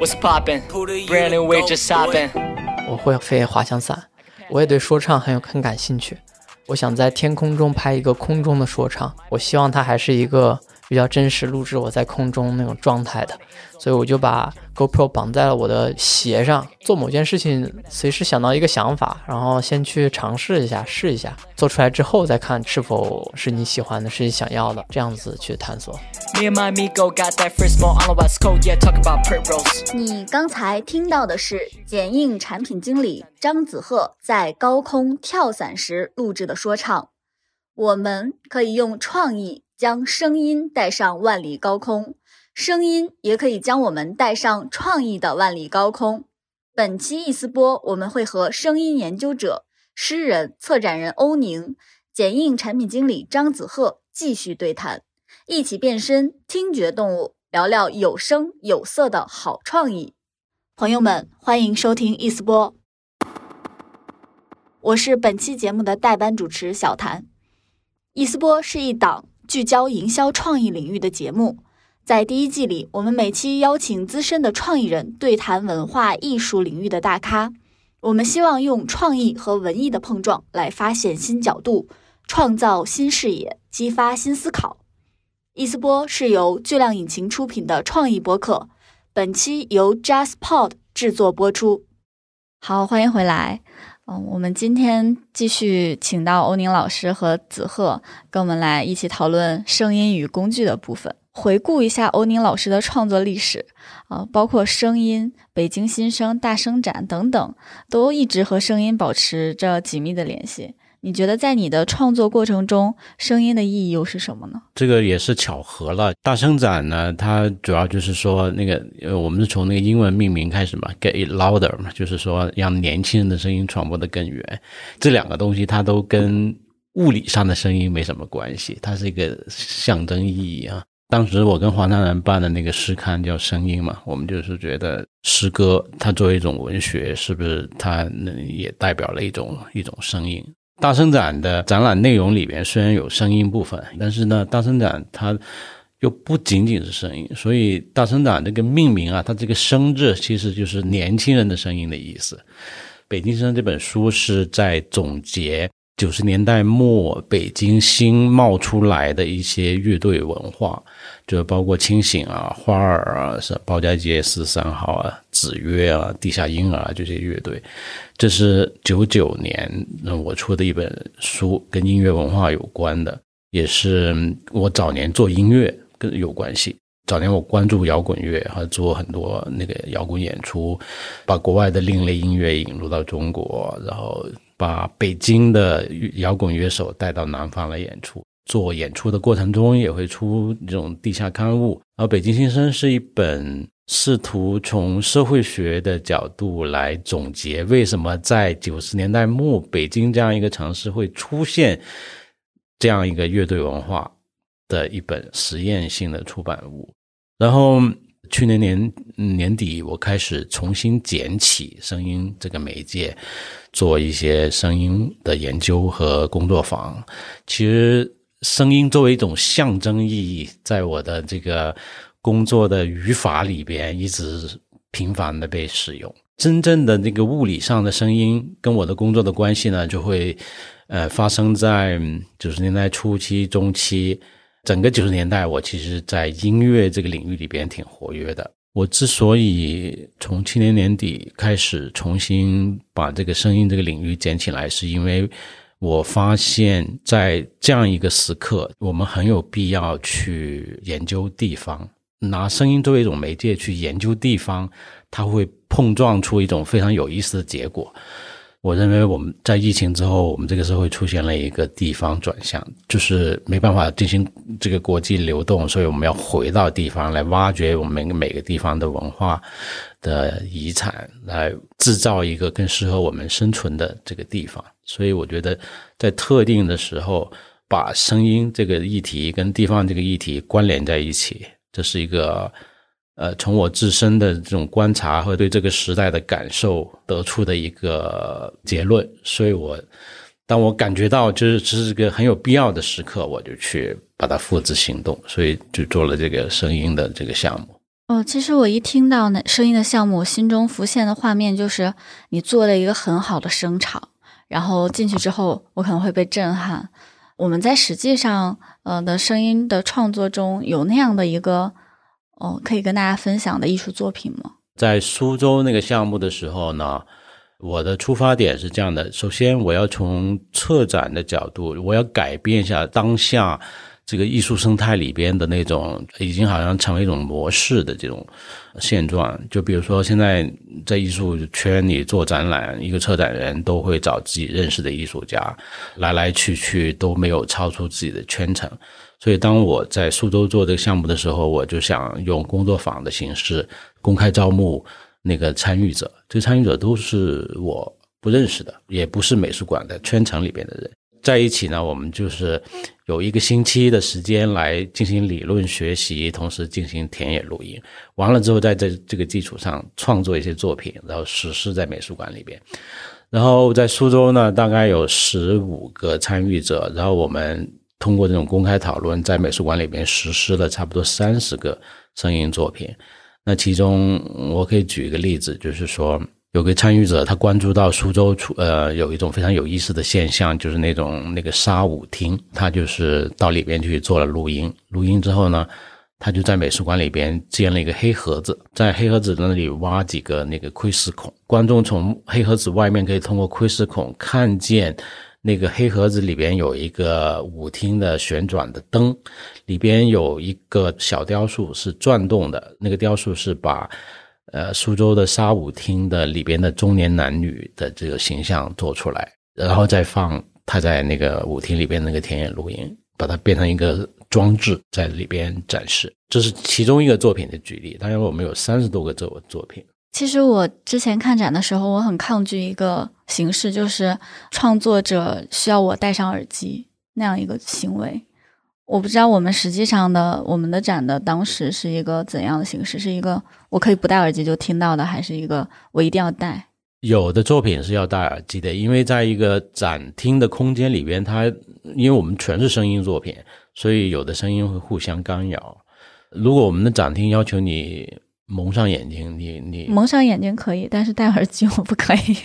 What's poppin'? Brand new wave just hoppin'. 我会飞滑翔伞，我也对说唱很有很感兴趣。我想在天空中拍一个空中的说唱，我希望它还是一个比较真实录制我在空中那种状态的，所以我就把 GoPro 绑在了我的鞋上，做某件事情随时想到一个想法，然后先去尝试一下，试一下，做出来之后再看是否是你喜欢的，是你想要的，这样子去探索。Me and my amigo got that first mo on the west coast. Yeah, talk about pert roast. 你刚才听到的是剪映产品经理张子赫在高空跳伞时录制的说唱。我们可以用创意将声音带上万里高空，声音也可以将我们带上创意的万里高空。本期一丝波，我们会和声音研究者、诗人、策展人欧宁、剪映产品经理张子赫继续对谈，一起变身听觉动物，聊聊有声有色的好创意。朋友们，欢迎收听一丝波，我是本期节目的代班主持小谭。一丝波是一档聚焦营销创意领域的节目，在第一季里，我们每期邀请资深的创意人对谈文化艺术领域的大咖。我们希望用创意和文艺的碰撞来发现新角度，创造新视野，激发新思考。易思波是由巨量引擎出品的创意播客，本期由 JustPod 制作播出。好，欢迎回来。嗯，我们今天继续请到欧宁老师和子赫跟我们来一起讨论声音与工具的部分，回顾一下欧宁老师的创作历史啊、包括声音、北京新生、大声展等等，都一直和声音保持着紧密的联系。你觉得在你的创作过程中，声音的意义又是什么呢？这个也是巧合了。大声展呢，它主要就是说那个，呃，我们是从那个英文命名开始嘛，get it louder 嘛，就是说让年轻人的声音传播的更远。这两个东西它都跟物理上的声音没什么关系，它是一个象征意义啊。当时我跟黄灿然办的那个诗刊叫《声音》嘛，我们就是觉得诗歌它作为一种文学，是不是它能也代表了一种一种声音？大声展的展览内容里边虽然有声音部分，但是呢，大声展它又不仅仅是声音，所以大声展这个命名啊，它这个“声”字其实就是年轻人的声音的意思。《北京声》这本书是在总结九十年代末北京新冒出来的一些乐队文化，就包括清醒啊、花儿啊、是包家街四十三号啊、子曰啊、地下婴儿啊这些乐队。这是九九年呃我出的一本书，跟音乐文化有关的，也是我早年做音乐跟有关系。早年我关注摇滚乐，还做很多那个摇滚演出，把国外的另类音乐引入到中国，然后把北京的摇滚乐手带到南方来演出。做演出的过程中也会出这种地下刊物，然后《北京新生》是一本试图从社会学的角度来总结为什么在九十年代末北京这样一个城市会出现这样一个乐队文化的一本实验性的出版物。然后去年年年底，我开始重新捡起声音这个媒介，做一些声音的研究和工作坊。其实，声音作为一种象征意义，在我的这个工作的语法里边一直频繁的被使用。真正的那个物理上的声音跟我的工作的关系呢，就会呃发生在九十年代初期、中期。整个九十年代，我其实在音乐这个领域里边挺活跃的。我之所以从去年年底开始重新把这个声音这个领域捡起来，是因为我发现，在这样一个时刻，我们很有必要去研究地方，拿声音作为一种媒介去研究地方，它会碰撞出一种非常有意思的结果。我认为我们在疫情之后，我们这个社会出现了一个地方转向，就是没办法进行这个国际流动，所以我们要回到地方来挖掘我们每个地方的文化的遗产，来制造一个更适合我们生存的这个地方。所以我觉得，在特定的时候，把声音这个议题跟地方这个议题关联在一起，这是一个。呃，从我自身的这种观察和对这个时代的感受得出的一个结论，所以我当我感觉到就是这是个很有必要的时刻，我就去把它付之行动，所以就做了这个声音的这个项目。哦，其实我一听到那声音的项目，我心中浮现的画面就是你做了一个很好的声场，然后进去之后，我可能会被震撼。我们在实际上呃的声音的创作中有那样的一个哦，可以跟大家分享的艺术作品吗？在苏州那个项目的时候呢，我的出发点是这样的：首先，我要从策展的角度，我要改变一下当下。这个艺术生态里边的那种，已经好像成为一种模式的这种现状。就比如说，现在在艺术圈里做展览，一个策展人都会找自己认识的艺术家，来来去去都没有超出自己的圈层。所以，当我在苏州做这个项目的时候，我就想用工作坊的形式公开招募那个参与者。这参与者都是我不认识的，也不是美术馆的圈层里边的人。在一起呢，我们就是有一个星期的时间来进行理论学习，同时进行田野录音。完了之后，在这这个基础上创作一些作品，然后实施在美术馆里边。然后在苏州呢，大概有十五个参与者，然后我们通过这种公开讨论，在美术馆里边实施了差不多三十个声音作品。那其中我可以举一个例子，就是说。有个参与者，他关注到苏州出呃有一种非常有意思的现象，就是那种那个沙舞厅，他就是到里边去做了录音。录音之后呢，他就在美术馆里边建了一个黑盒子，在黑盒子那里挖几个那个窥视孔，观众从黑盒子外面可以通过窥视孔看见那个黑盒子里边有一个舞厅的旋转的灯，里边有一个小雕塑是转动的，那个雕塑是把。呃，苏州的沙舞厅的里边的中年男女的这个形象做出来，然后再放他在那个舞厅里边那个田野录音，把它变成一个装置在里边展示。这是其中一个作品的举例。当然，我们有三十多个作作品。其实我之前看展的时候，我很抗拒一个形式，就是创作者需要我戴上耳机那样一个行为。我不知道我们实际上的我们的展的当时是一个怎样的形式？是一个我可以不戴耳机就听到的，还是一个我一定要戴？有的作品是要戴耳机的，因为在一个展厅的空间里边，它因为我们全是声音作品，所以有的声音会互相干扰。如果我们的展厅要求你蒙上眼睛，你你蒙上眼睛可以，但是戴耳机我不可以。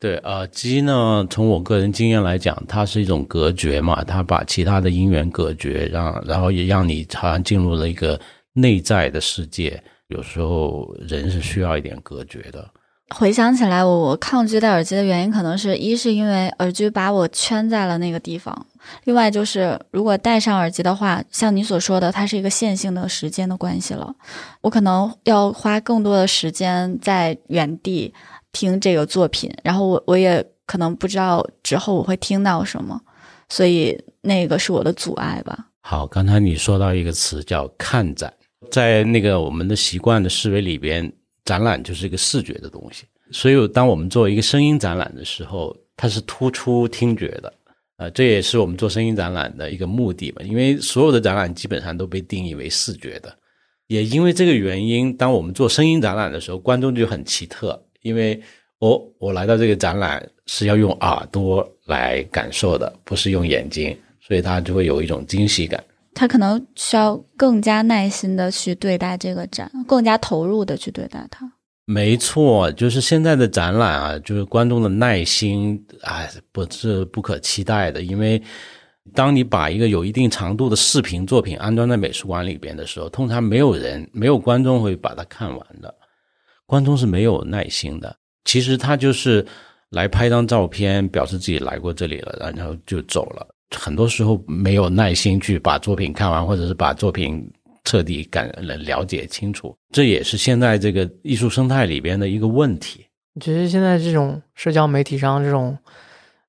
对耳机呢，从我个人经验来讲，它是一种隔绝嘛，它把其他的音源隔绝，让然后也让你好像进入了一个内在的世界。有时候人是需要一点隔绝的。回想起来，我我抗拒戴耳机的原因，可能是一是因为耳机把我圈在了那个地方，另外就是如果戴上耳机的话，像你所说的，它是一个线性的时间的关系了，我可能要花更多的时间在原地。听这个作品，然后我我也可能不知道之后我会听到什么，所以那个是我的阻碍吧。好，刚才你说到一个词叫看展，在那个我们的习惯的思维里边，展览就是一个视觉的东西，所以当我们做一个声音展览的时候，它是突出听觉的，呃，这也是我们做声音展览的一个目的吧。因为所有的展览基本上都被定义为视觉的，也因为这个原因，当我们做声音展览的时候，观众就很奇特。因为我我来到这个展览是要用耳朵来感受的，不是用眼睛，所以他就会有一种惊喜感。他可能需要更加耐心的去对待这个展，更加投入的去对待它。没错，就是现在的展览啊，就是观众的耐心啊，不是不可期待的。因为当你把一个有一定长度的视频作品安装在美术馆里边的时候，通常没有人、没有观众会把它看完的。观众是没有耐心的，其实他就是来拍张照片，表示自己来过这里了，然后就走了。很多时候没有耐心去把作品看完，或者是把作品彻底感了解清楚，这也是现在这个艺术生态里边的一个问题。我觉得现在这种社交媒体上这种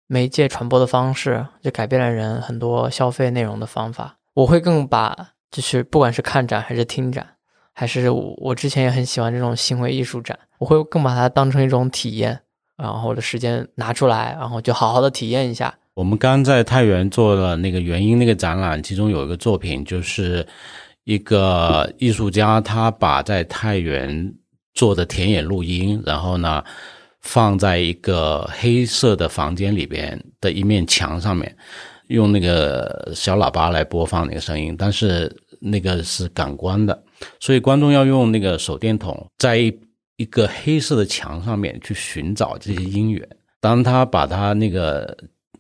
媒介传播的方式，就改变了人很多消费内容的方法。我会更把就是不管是看展还是听展。还是我之前也很喜欢这种行为艺术展，我会更把它当成一种体验，然后我的时间拿出来，然后就好好的体验一下。我们刚在太原做了那个原因那个展览，其中有一个作品，就是一个艺术家他把在太原做的田野录音，然后呢放在一个黑色的房间里边的一面墙上面，用那个小喇叭来播放那个声音，但是那个是感官的。所以观众要用那个手电筒在一个黑色的墙上面去寻找这些音源。当他把他那个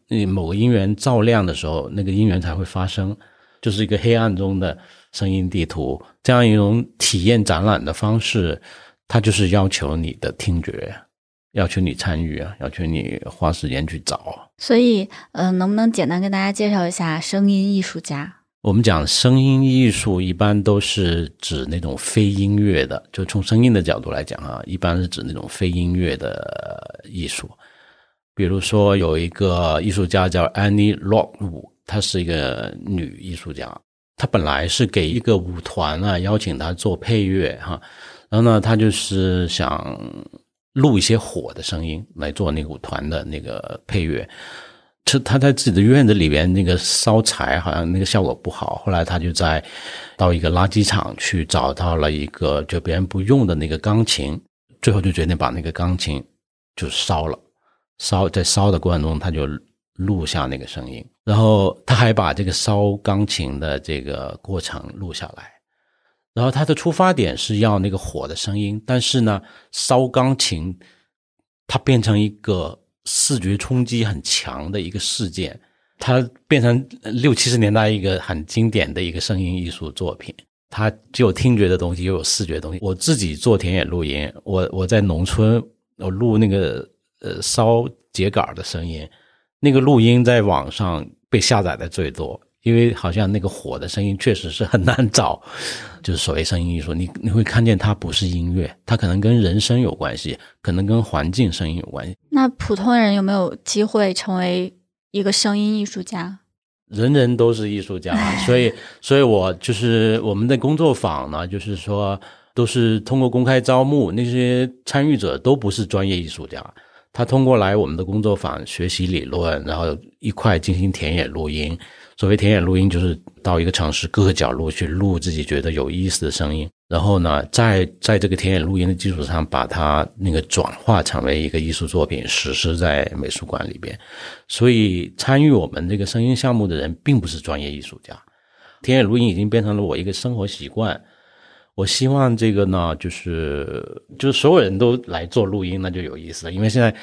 那某个音源照亮的时候，那个音源才会发生，就是一个黑暗中的声音地图。这样一种体验展览的方式，它就是要求你的听觉，要求你参与啊，要求你花时间去找。所以，嗯，能不能简单跟大家介绍一下声音艺术家？我们讲声音艺术，一般都是指那种非音乐的，就从声音的角度来讲啊，一般是指那种非音乐的艺术。比如说，有一个艺术家叫 Annie Lockwood，她是一个女艺术家。她本来是给一个舞团啊邀请她做配乐哈，然后呢，她就是想录一些火的声音来做那个舞团的那个配乐。是他在自己的院子里边那个烧柴，好像那个效果不好。后来他就在到一个垃圾场去找到了一个就别人不用的那个钢琴，最后就决定把那个钢琴就烧了。烧在烧的过程中，他就录下那个声音，然后他还把这个烧钢琴的这个过程录下来。然后他的出发点是要那个火的声音，但是呢，烧钢琴它变成一个。视觉冲击很强的一个事件，它变成六七十年代一个很经典的一个声音艺术作品。它既有听觉的东西，又有视觉东西。我自己做田野录音，我我在农村，我录那个呃烧秸秆的声音，那个录音在网上被下载的最多。因为好像那个火的声音确实是很难找，就是所谓声音艺术，你你会看见它不是音乐，它可能跟人声有关系，可能跟环境声音有关系。那普通人有没有机会成为一个声音艺术家？人人都是艺术家，所以，所以我就是我们的工作坊呢，就是说都是通过公开招募，那些参与者都不是专业艺术家。他通过来我们的工作坊学习理论，然后一块进行田野录音。所谓田野录音，就是到一个城市各个角落去录自己觉得有意思的声音，然后呢，在在这个田野录音的基础上，把它那个转化成为一个艺术作品，实施在美术馆里边。所以参与我们这个声音项目的人，并不是专业艺术家。田野录音已经变成了我一个生活习惯。我希望这个呢，就是就是所有人都来做录音，那就有意思了。因为现在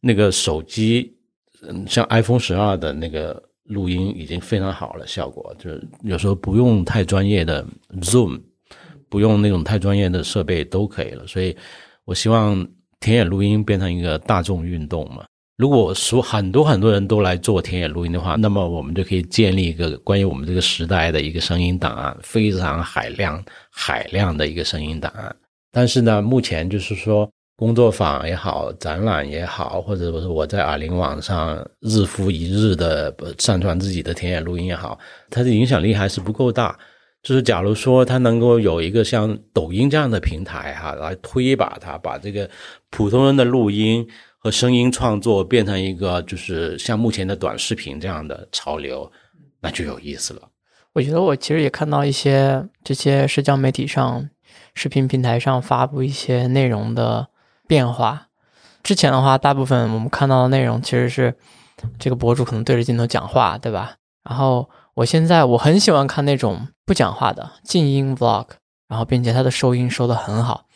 那个手机，嗯，像 iPhone 十二的那个录音已经非常好了，效果就是有时候不用太专业的 Zoom，不用那种太专业的设备都可以了。所以我希望田野录音变成一个大众运动嘛。如果说很多很多人都来做田野录音的话，那么我们就可以建立一个关于我们这个时代的一个声音档案，非常海量、海量的一个声音档案。但是呢，目前就是说工作坊也好，展览也好，或者说我在耳灵网上日复一日的上传自己的田野录音也好，它的影响力还是不够大。就是假如说它能够有一个像抖音这样的平台哈，来推一把它，把这个普通人的录音。和声音创作变成一个，就是像目前的短视频这样的潮流，那就有意思了。我觉得我其实也看到一些这些社交媒体上、视频平台上发布一些内容的变化。之前的话，大部分我们看到的内容其实是这个博主可能对着镜头讲话，对吧？然后我现在我很喜欢看那种不讲话的静音 vlog，然后并且它的收音收的很好。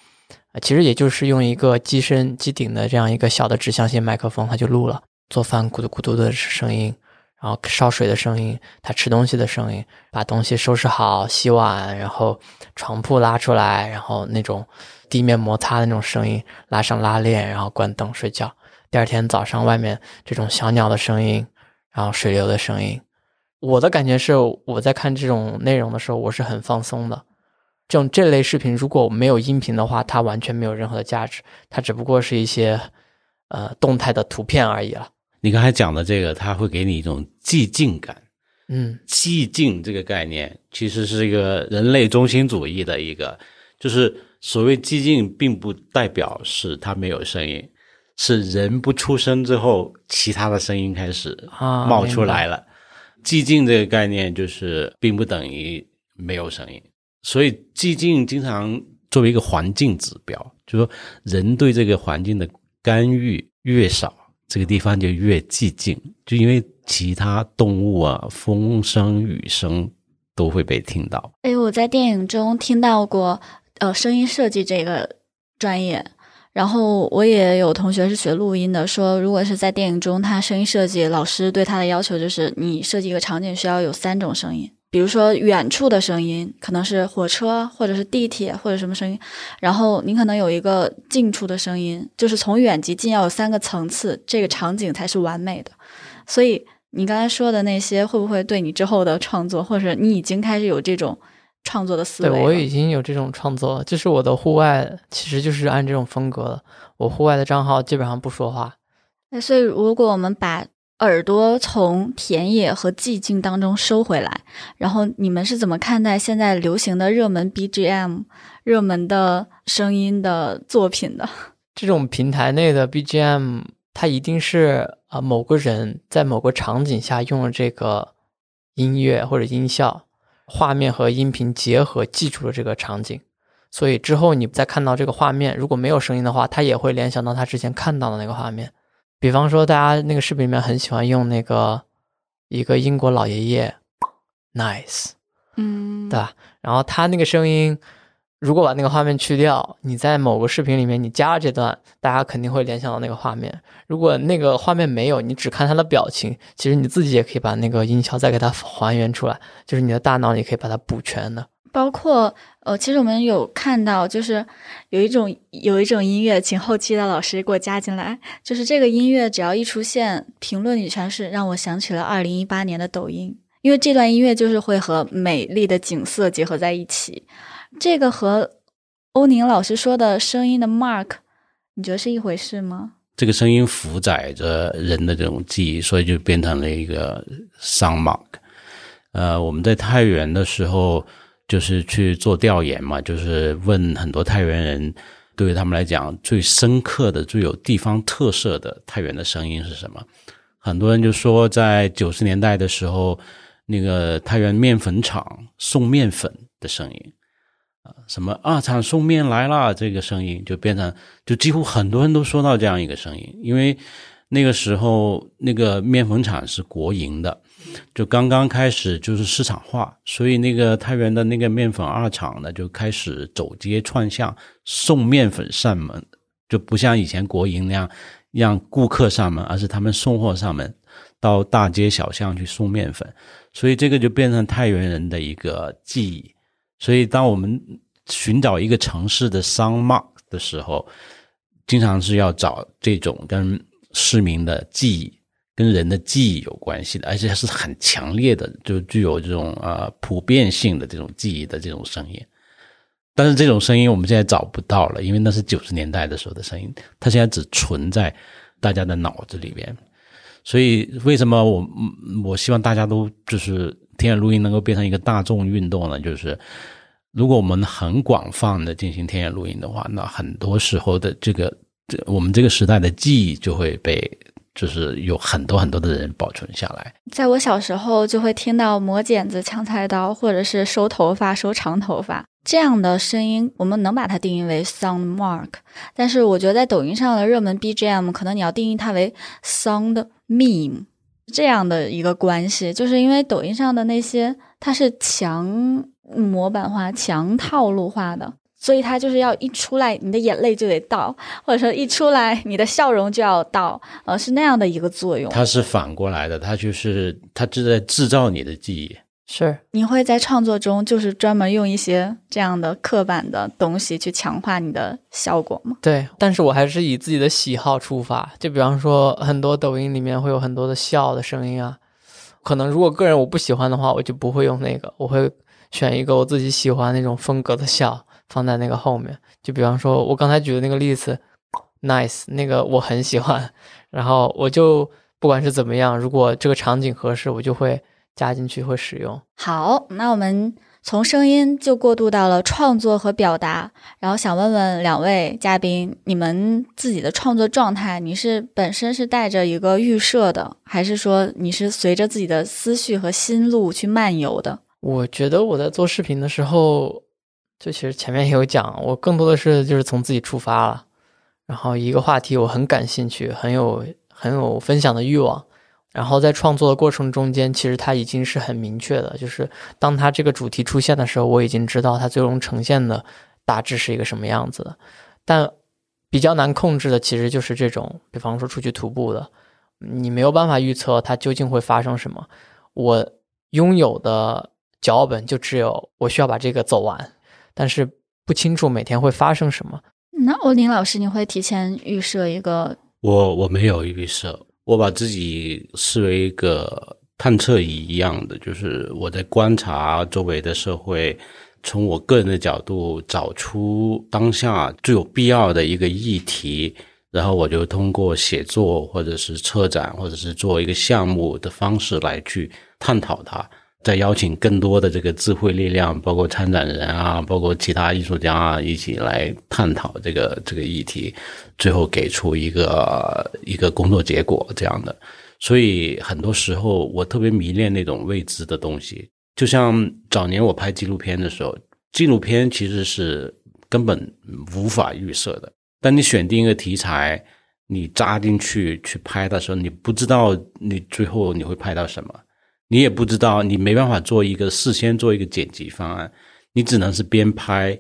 啊，其实也就是用一个机身机顶的这样一个小的指向性麦克风，它就录了做饭咕嘟咕嘟的声音，然后烧水的声音，他吃东西的声音，把东西收拾好、洗碗，然后床铺拉出来，然后那种地面摩擦的那种声音，拉上拉链，然后关灯睡觉。第二天早上外面这种小鸟的声音，然后水流的声音，我的感觉是我在看这种内容的时候，我是很放松的。这种这类视频如果没有音频的话，它完全没有任何的价值，它只不过是一些呃动态的图片而已了。你刚才讲的这个，它会给你一种寂静感。嗯，寂静这个概念其实是一个人类中心主义的一个，就是所谓寂静，并不代表是它没有声音，是人不出声之后，其他的声音开始冒出来了。寂静这个概念就是并不等于没有声音。所以寂静经常作为一个环境指标，就说人对这个环境的干预越少，这个地方就越寂静。就因为其他动物啊，风声、雨声都会被听到。哎，我在电影中听到过，呃，声音设计这个专业。然后我也有同学是学录音的，说如果是在电影中，他声音设计老师对他的要求就是，你设计一个场景需要有三种声音，比如说远处的声音，可能是火车或者是地铁或者什么声音，然后你可能有一个近处的声音，就是从远及近要有三个层次，这个场景才是完美的。所以你刚才说的那些，会不会对你之后的创作，或者你已经开始有这种？创作的思维，对我已经有这种创作了，就是我的户外其实就是按这种风格了。我户外的账号基本上不说话。那所以，如果我们把耳朵从田野和寂静当中收回来，然后你们是怎么看待现在流行的热门 BGM、热门的声音的作品的？这种平台内的 BGM，它一定是啊某个人在某个场景下用了这个音乐或者音效。画面和音频结合，记住了这个场景，所以之后你再看到这个画面，如果没有声音的话，他也会联想到他之前看到的那个画面。比方说，大家那个视频里面很喜欢用那个一个英国老爷爷，nice，嗯，对吧？然后他那个声音。如果把那个画面去掉，你在某个视频里面你加了这段，大家肯定会联想到那个画面。如果那个画面没有，你只看他的表情，其实你自己也可以把那个音效再给它还原出来，就是你的大脑也可以把它补全的。包括呃，其实我们有看到，就是有一种有一种音乐，请后期的老师给我加进来，就是这个音乐只要一出现，评论里全是让我想起了二零一八年的抖音，因为这段音乐就是会和美丽的景色结合在一起。这个和欧宁老师说的声音的 mark，你觉得是一回事吗？这个声音负载着人的这种记忆，所以就变成了一个 sound mark。呃，我们在太原的时候，就是去做调研嘛，就是问很多太原人，对于他们来讲最深刻的、最有地方特色的太原的声音是什么？很多人就说，在九十年代的时候，那个太原面粉厂送面粉的声音。啊什么二厂送面来了，这个声音就变成，就几乎很多人都说到这样一个声音，因为那个时候那个面粉厂是国营的，就刚刚开始就是市场化，所以那个太原的那个面粉二厂呢就开始走街串巷送面粉上门，就不像以前国营那样让顾客上门，而是他们送货上门，到大街小巷去送面粉，所以这个就变成太原人的一个记忆。所以，当我们寻找一个城市的商贸的时候，经常是要找这种跟市民的记忆、跟人的记忆有关系的，而且是很强烈的，就具有这种呃普遍性的这种记忆的这种声音。但是这种声音我们现在找不到了，因为那是九十年代的时候的声音，它现在只存在大家的脑子里边。所以，为什么我我希望大家都就是。田野录音能够变成一个大众运动呢？就是如果我们很广泛的进行田野录音的话，那很多时候的这个这我们这个时代的记忆就会被，就是有很多很多的人保存下来。在我小时候，就会听到磨剪子、抢菜刀，或者是收头发、收长头发这样的声音，我们能把它定义为 sound mark。但是，我觉得在抖音上的热门 BGM，可能你要定义它为 sound meme。这样的一个关系，就是因为抖音上的那些，它是强模板化、强套路化的，所以它就是要一出来，你的眼泪就得到，或者说一出来，你的笑容就要到，呃，是那样的一个作用。它是反过来的，它就是它是在制造你的记忆。是，你会在创作中就是专门用一些这样的刻板的东西去强化你的效果吗？对，但是我还是以自己的喜好出发。就比方说，很多抖音里面会有很多的笑的声音啊，可能如果个人我不喜欢的话，我就不会用那个，我会选一个我自己喜欢那种风格的笑放在那个后面。就比方说，我刚才举的那个例子，nice，那个我很喜欢，然后我就不管是怎么样，如果这个场景合适，我就会。加进去会使用。好，那我们从声音就过渡到了创作和表达，然后想问问两位嘉宾，你们自己的创作状态，你是本身是带着一个预设的，还是说你是随着自己的思绪和心路去漫游的？我觉得我在做视频的时候，就其实前面也有讲，我更多的是就是从自己出发了，然后一个话题我很感兴趣，很有很有分享的欲望。然后在创作的过程中间，其实它已经是很明确的，就是当它这个主题出现的时候，我已经知道它最终呈现的大致是一个什么样子的。但比较难控制的，其实就是这种，比方说出去徒步的，你没有办法预测它究竟会发生什么。我拥有的脚本就只有我需要把这个走完，但是不清楚每天会发生什么。那欧林老师，你会提前预设一个？我我没有预设，我把自己视为一个探测仪一样的，就是我在观察周围的社会，从我个人的角度找出当下最有必要的一个议题，然后我就通过写作或者是策展或者是做一个项目的方式来去探讨它。再邀请更多的这个智慧力量，包括参展人啊，包括其他艺术家啊，一起来探讨这个这个议题，最后给出一个一个工作结果这样的。所以很多时候我特别迷恋那种未知的东西，就像早年我拍纪录片的时候，纪录片其实是根本无法预设的。当你选定一个题材，你扎进去去拍的时候，你不知道你最后你会拍到什么。你也不知道，你没办法做一个事先做一个剪辑方案，你只能是边拍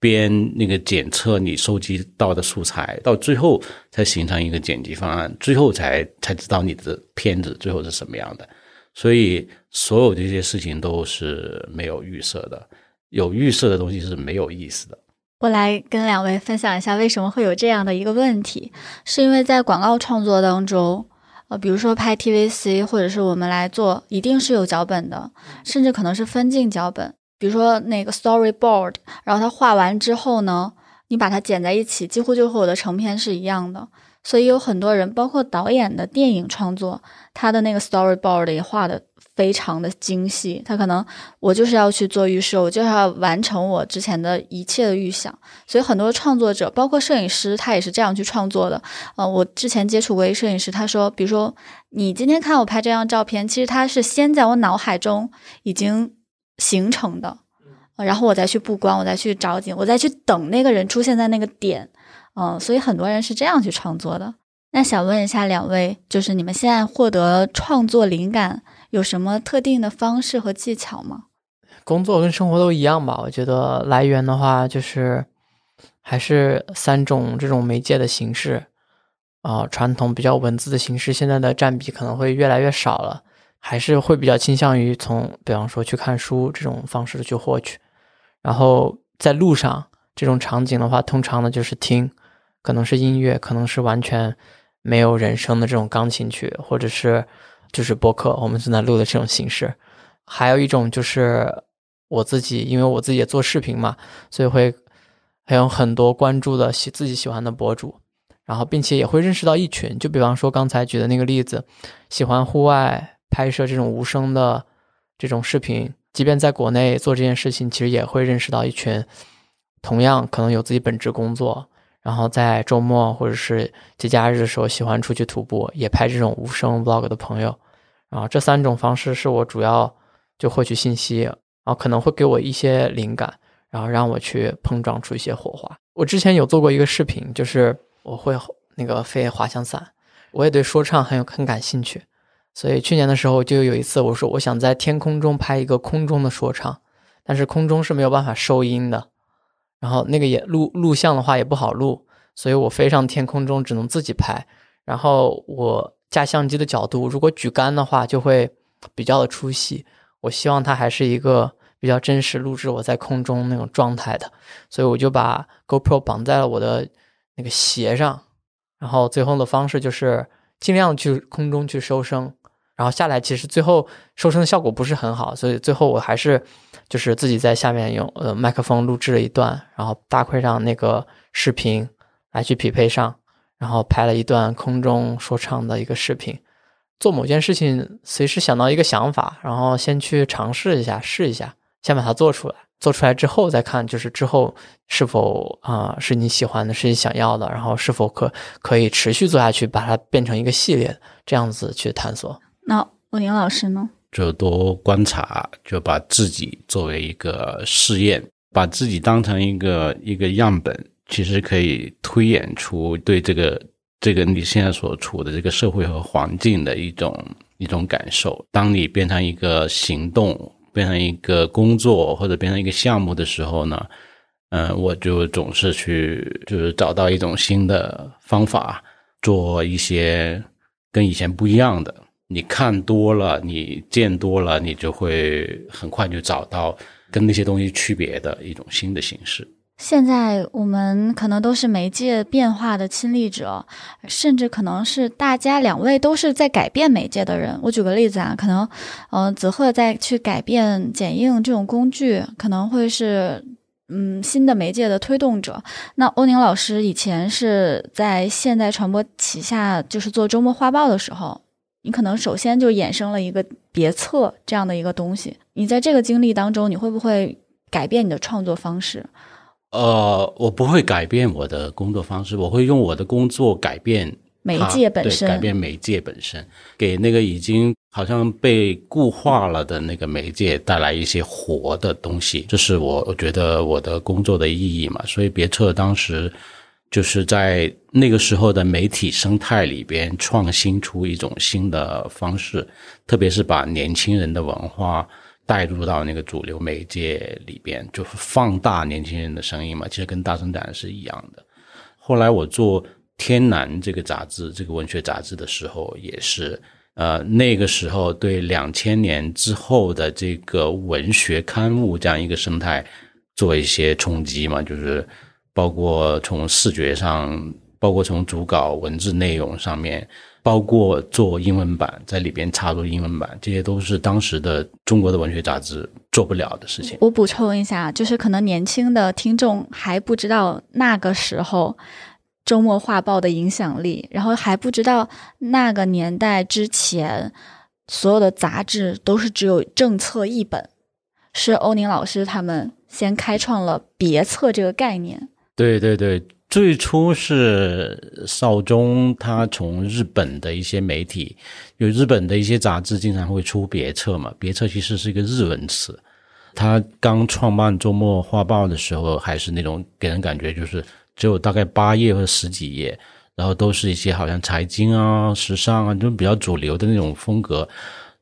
边那个检测你收集到的素材，到最后才形成一个剪辑方案，最后才才知道你的片子最后是什么样的。所以，所有这些事情都是没有预设的，有预设的东西是没有意思的。我来跟两位分享一下为什么会有这样的一个问题，是因为在广告创作当中。呃，比如说拍 TVC，或者是我们来做，一定是有脚本的，甚至可能是分镜脚本。比如说那个 Storyboard，然后它画完之后呢，你把它剪在一起，几乎就和我的成片是一样的。所以有很多人，包括导演的电影创作，他的那个 Storyboard 也画的。非常的精细，他可能我就是要去做预设，我就是要完成我之前的一切的预想，所以很多创作者，包括摄影师，他也是这样去创作的。呃，我之前接触过一摄影师，他说，比如说你今天看我拍这张照片，其实他是先在我脑海中已经形成的，然后我再去布光，我再去找景，我再去等那个人出现在那个点，嗯，所以很多人是这样去创作的。那想问一下两位，就是你们现在获得创作灵感？有什么特定的方式和技巧吗？工作跟生活都一样吧。我觉得来源的话，就是还是三种这种媒介的形式啊。传统比较文字的形式，现在的占比可能会越来越少了，还是会比较倾向于从，比方说去看书这种方式去获取。然后在路上这种场景的话，通常呢就是听，可能是音乐，可能是完全没有人声的这种钢琴曲，或者是。就是播客，我们正在录的这种形式，还有一种就是我自己，因为我自己也做视频嘛，所以会还有很多关注的喜自己喜欢的博主，然后并且也会认识到一群，就比方说刚才举的那个例子，喜欢户外拍摄这种无声的这种视频，即便在国内做这件事情，其实也会认识到一群同样可能有自己本职工作。然后在周末或者是节假日的时候，喜欢出去徒步，也拍这种无声 vlog 的朋友，啊这三种方式是我主要就获取信息，然后可能会给我一些灵感，然后让我去碰撞出一些火花。我之前有做过一个视频，就是我会那个飞滑翔伞，我也对说唱很有很感兴趣，所以去年的时候就有一次我说我想在天空中拍一个空中的说唱，但是空中是没有办法收音的。然后那个也录录像的话也不好录，所以我飞上天空中只能自己拍。然后我架相机的角度，如果举杆的话就会比较的出戏。我希望它还是一个比较真实录制我在空中那种状态的，所以我就把 GoPro 绑在了我的那个鞋上，然后最后的方式就是尽量去空中去收声。然后下来，其实最后收声的效果不是很好，所以最后我还是就是自己在下面用呃麦克风录制了一段，然后大块上那个视频来去匹配上，然后拍了一段空中说唱的一个视频。做某件事情，随时想到一个想法，然后先去尝试一下，试一下，先把它做出来。做出来之后再看，就是之后是否啊是你喜欢的，是你想要的，然后是否可可以持续做下去，把它变成一个系列，这样子去探索。那欧宁老师呢？就多观察，就把自己作为一个试验，把自己当成一个一个样本，其实可以推演出对这个这个你现在所处的这个社会和环境的一种一种感受。当你变成一个行动，变成一个工作，或者变成一个项目的时候呢，嗯，我就总是去就是找到一种新的方法，做一些跟以前不一样的。你看多了，你见多了，你就会很快就找到跟那些东西区别的一种新的形式。现在我们可能都是媒介变化的亲历者，甚至可能是大家两位都是在改变媒介的人。我举个例子啊，可能，嗯，子鹤在去改变剪映这种工具，可能会是嗯新的媒介的推动者。那欧宁老师以前是在现代传播旗下，就是做周末画报的时候，你可能首先就衍生了一个别册这样的一个东西。你在这个经历当中，你会不会改变你的创作方式？呃，我不会改变我的工作方式，我会用我的工作改变媒介本身，改变媒介本身，给那个已经好像被固化了的那个媒介带来一些活的东西，这是我我觉得我的工作的意义嘛。所以别册当时就是在那个时候的媒体生态里边创新出一种新的方式，特别是把年轻人的文化。带入到那个主流媒介里边，就是放大年轻人的声音嘛。其实跟大生产是一样的。后来我做《天南》这个杂志，这个文学杂志的时候，也是呃那个时候对两千年之后的这个文学刊物这样一个生态做一些冲击嘛，就是包括从视觉上，包括从主稿文字内容上面。包括做英文版，在里边插入英文版，这些都是当时的中国的文学杂志做不了的事情。我补充一下，就是可能年轻的听众还不知道那个时候周末画报的影响力，然后还不知道那个年代之前所有的杂志都是只有政策一本，是欧宁老师他们先开创了别册这个概念。对对对。最初是少中，他从日本的一些媒体，有日本的一些杂志经常会出别册嘛。别册其实是一个日文词。他刚创办周末画报的时候，还是那种给人感觉就是只有大概八页或者十几页，然后都是一些好像财经啊、时尚啊，就比较主流的那种风格。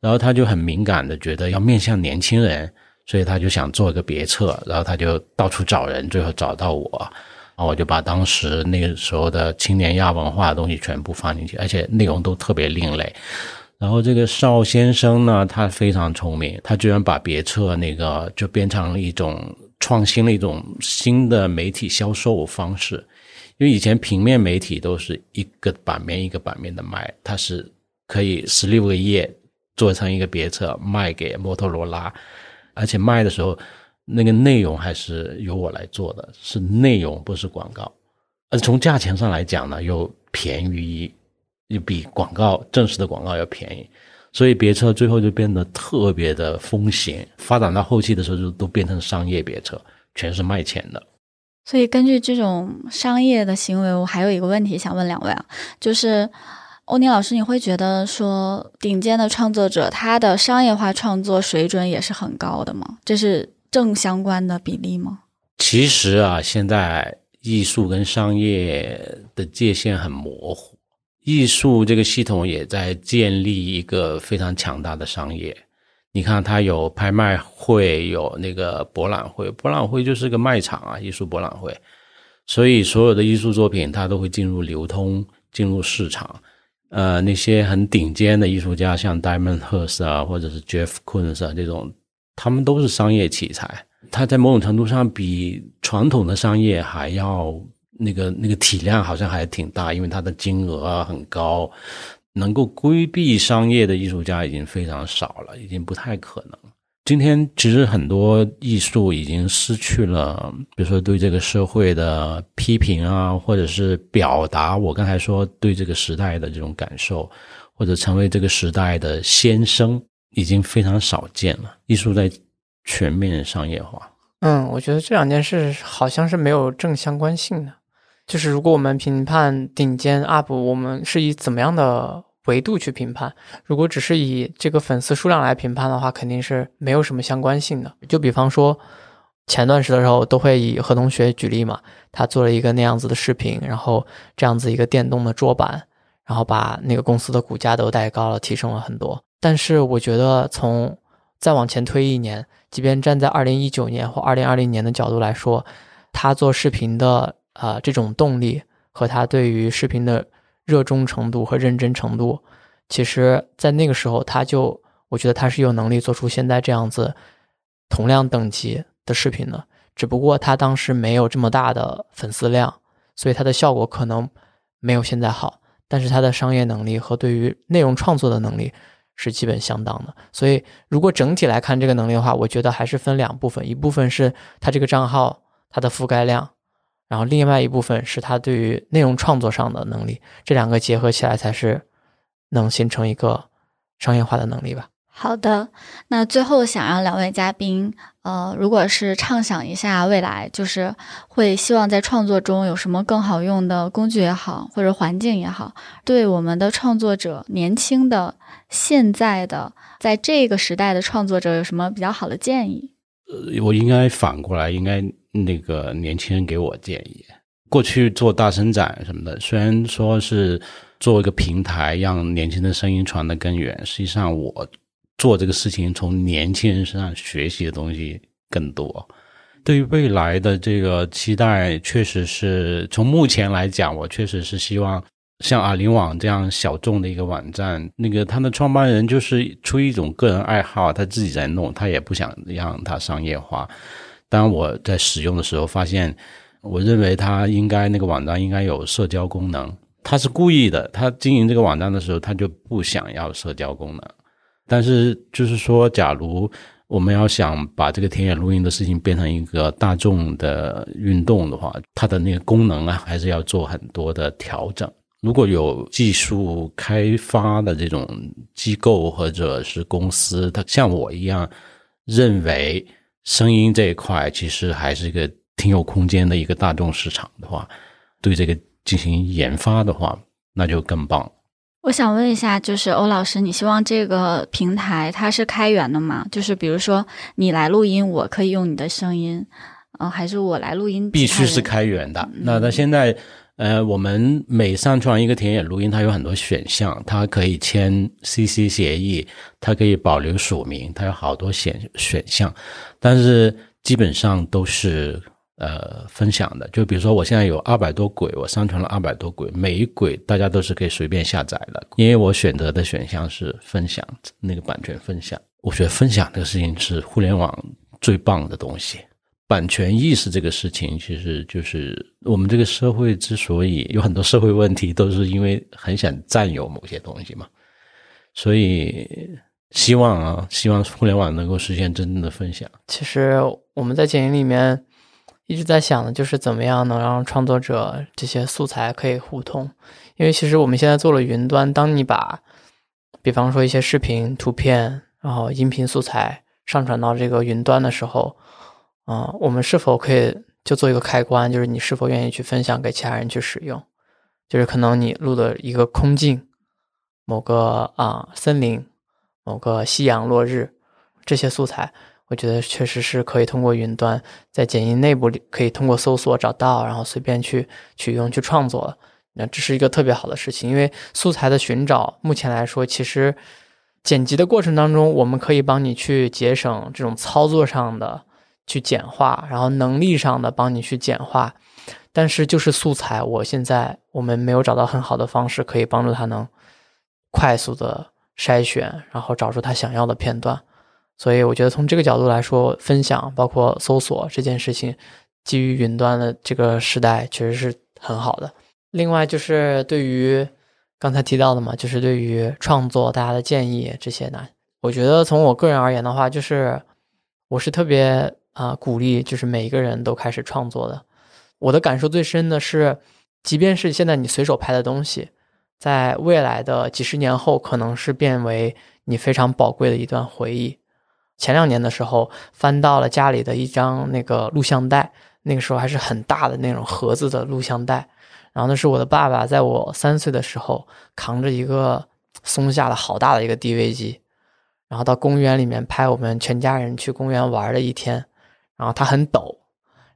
然后他就很敏感的觉得要面向年轻人，所以他就想做一个别册，然后他就到处找人，最后找到我。然后我就把当时那个时候的青年亚文化的东西全部放进去，而且内容都特别另类。然后这个邵先生呢，他非常聪明，他居然把别册那个就变成了一种创新的一种新的媒体销售方式。因为以前平面媒体都是一个版面一个版面的卖，它是可以十六个页做成一个别册卖给摩托罗拉，而且卖的时候。那个内容还是由我来做的，是内容不是广告，而从价钱上来讲呢，又便宜，又比广告正式的广告要便宜，所以别车最后就变得特别的风险，发展到后期的时候就都变成商业别车，全是卖钱的。所以根据这种商业的行为，我还有一个问题想问两位啊，就是欧尼老师，你会觉得说顶尖的创作者他的商业化创作水准也是很高的吗？这是。正相关的比例吗？其实啊，现在艺术跟商业的界限很模糊。艺术这个系统也在建立一个非常强大的商业。你看，它有拍卖会，有那个博览会。博览会就是个卖场啊，艺术博览会。所以，所有的艺术作品它都会进入流通，进入市场。呃，那些很顶尖的艺术家，像 Diamond Hirst 啊，或者是 Jeff Koons 啊这种。他们都是商业奇才，他在某种程度上比传统的商业还要那个那个体量好像还挺大，因为它的金额啊很高，能够规避商业的艺术家已经非常少了，已经不太可能。今天其实很多艺术已经失去了，比如说对这个社会的批评啊，或者是表达我刚才说对这个时代的这种感受，或者成为这个时代的先生。已经非常少见了，艺术在全面商业化。嗯，我觉得这两件事好像是没有正相关性的。就是如果我们评判顶尖 UP，我们是以怎么样的维度去评判？如果只是以这个粉丝数量来评判的话，肯定是没有什么相关性的。就比方说，前段时的时候都会以何同学举例嘛，他做了一个那样子的视频，然后这样子一个电动的桌板。然后把那个公司的股价都带高了，提升了很多。但是我觉得从再往前推一年，即便站在二零一九年或二零二零年的角度来说，他做视频的啊这种动力和他对于视频的热衷程度和认真程度，其实在那个时候他就我觉得他是有能力做出现在这样子同量等级的视频的。只不过他当时没有这么大的粉丝量，所以他的效果可能没有现在好。但是他的商业能力和对于内容创作的能力是基本相当的。所以如果整体来看这个能力的话，我觉得还是分两部分：一部分是它这个账号它的覆盖量，然后另外一部分是它对于内容创作上的能力。这两个结合起来才是能形成一个商业化的能力吧。好的，那最后想让两位嘉宾，呃，如果是畅想一下未来，就是会希望在创作中有什么更好用的工具也好，或者环境也好，对我们的创作者、年轻的、现在的，在这个时代的创作者有什么比较好的建议？呃，我应该反过来，应该那个年轻人给我建议。过去做大生展什么的，虽然说是做一个平台，让年轻的声音传得更远，实际上我。做这个事情，从年轻人身上学习的东西更多。对于未来的这个期待，确实是从目前来讲，我确实是希望像阿林网这样小众的一个网站，那个他的创办人就是出于一种个人爱好，他自己在弄，他也不想让它商业化。当我在使用的时候，发现我认为他应该那个网站应该有社交功能，他是故意的。他经营这个网站的时候，他就不想要社交功能。但是，就是说，假如我们要想把这个田野录音的事情变成一个大众的运动的话，它的那个功能啊，还是要做很多的调整。如果有技术开发的这种机构或者是公司，它像我一样认为声音这一块其实还是一个挺有空间的一个大众市场的话，对这个进行研发的话，那就更棒。我想问一下，就是欧老师，你希望这个平台它是开源的吗？就是比如说你来录音，我可以用你的声音，呃，还是我来录音必须是开源的？那那现在，呃，我们每上传一个田野录音，它有很多选项，它可以签 CC 协议，它可以保留署名，它有好多选选项，但是基本上都是。呃，分享的，就比如说我现在有二百多轨，我上传了二百多轨，每一轨大家都是可以随便下载的，因为我选择的选项是分享那个版权分享。我觉得分享这个事情是互联网最棒的东西。版权意识这个事情，其实就是我们这个社会之所以有很多社会问题，都是因为很想占有某些东西嘛。所以希望啊，希望互联网能够实现真正的分享。其实我们在剪映里面。一直在想的就是怎么样能让创作者这些素材可以互通，因为其实我们现在做了云端，当你把，比方说一些视频、图片，然后音频素材上传到这个云端的时候，嗯，我们是否可以就做一个开关，就是你是否愿意去分享给其他人去使用？就是可能你录的一个空镜，某个啊森林，某个夕阳落日这些素材。我觉得确实是可以通过云端，在剪映内部里可以通过搜索找到，然后随便去取用去创作。那这是一个特别好的事情，因为素材的寻找，目前来说，其实剪辑的过程当中，我们可以帮你去节省这种操作上的去简化，然后能力上的帮你去简化。但是就是素材，我现在我们没有找到很好的方式可以帮助他能快速的筛选，然后找出他想要的片段。所以我觉得从这个角度来说，分享包括搜索这件事情，基于云端的这个时代确实是很好的。另外就是对于刚才提到的嘛，就是对于创作大家的建议这些呢，我觉得从我个人而言的话，就是我是特别啊鼓励，就是每一个人都开始创作的。我的感受最深的是，即便是现在你随手拍的东西，在未来的几十年后，可能是变为你非常宝贵的一段回忆。前两年的时候，翻到了家里的一张那个录像带，那个时候还是很大的那种盒子的录像带。然后那是我的爸爸在我三岁的时候扛着一个松下的好大的一个 DV 机，然后到公园里面拍我们全家人去公园玩的一天。然后它很抖，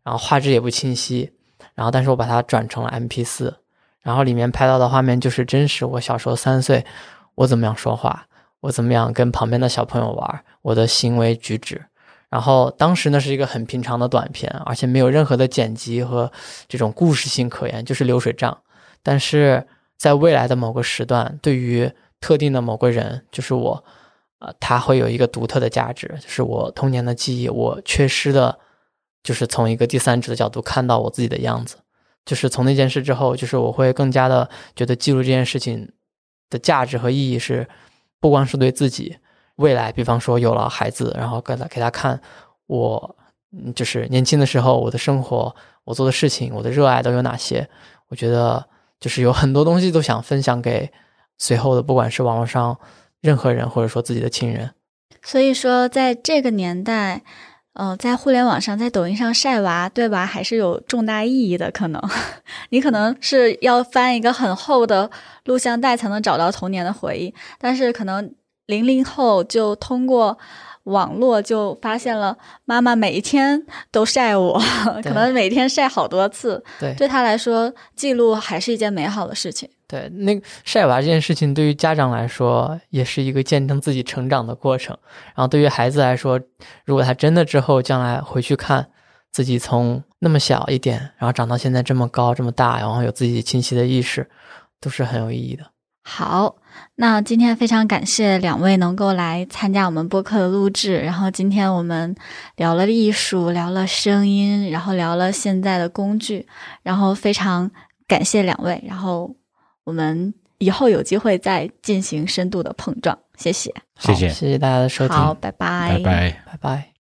然后画质也不清晰。然后但是我把它转成了 MP4，然后里面拍到的画面就是真实我小时候三岁，我怎么样说话，我怎么样跟旁边的小朋友玩，我的行为举止。然后当时呢是一个很平常的短片，而且没有任何的剪辑和这种故事性可言，就是流水账。但是在未来的某个时段，对于特定的某个人，就是我，呃，他会有一个独特的价值，就是我童年的记忆，我缺失的，就是从一个第三者的角度看到我自己的样子。就是从那件事之后，就是我会更加的觉得记录这件事情的价值和意义是，不光是对自己。未来，比方说有了孩子，然后给他给他看我，就是年轻的时候我的生活，我做的事情，我的热爱都有哪些？我觉得就是有很多东西都想分享给随后的，不管是网络上任何人，或者说自己的亲人。所以说，在这个年代，呃，在互联网上，在抖音上晒娃，对娃？还是有重大意义的。可能 你可能是要翻一个很厚的录像带才能找到童年的回忆，但是可能。零零后就通过网络就发现了妈妈每一天都晒我，可能每天晒好多次。对，对他来说，记录还是一件美好的事情。对，那个晒娃这件事情，对于家长来说，也是一个见证自己成长的过程。然后，对于孩子来说，如果他真的之后将来回去看自己从那么小一点，然后长到现在这么高这么大，然后有自己清晰的意识，都是很有意义的。好，那今天非常感谢两位能够来参加我们播客的录制。然后今天我们聊了艺术，聊了声音，然后聊了现在的工具。然后非常感谢两位。然后我们以后有机会再进行深度的碰撞。谢谢，谢谢，谢谢大家的收听。好，拜拜，拜拜，拜拜。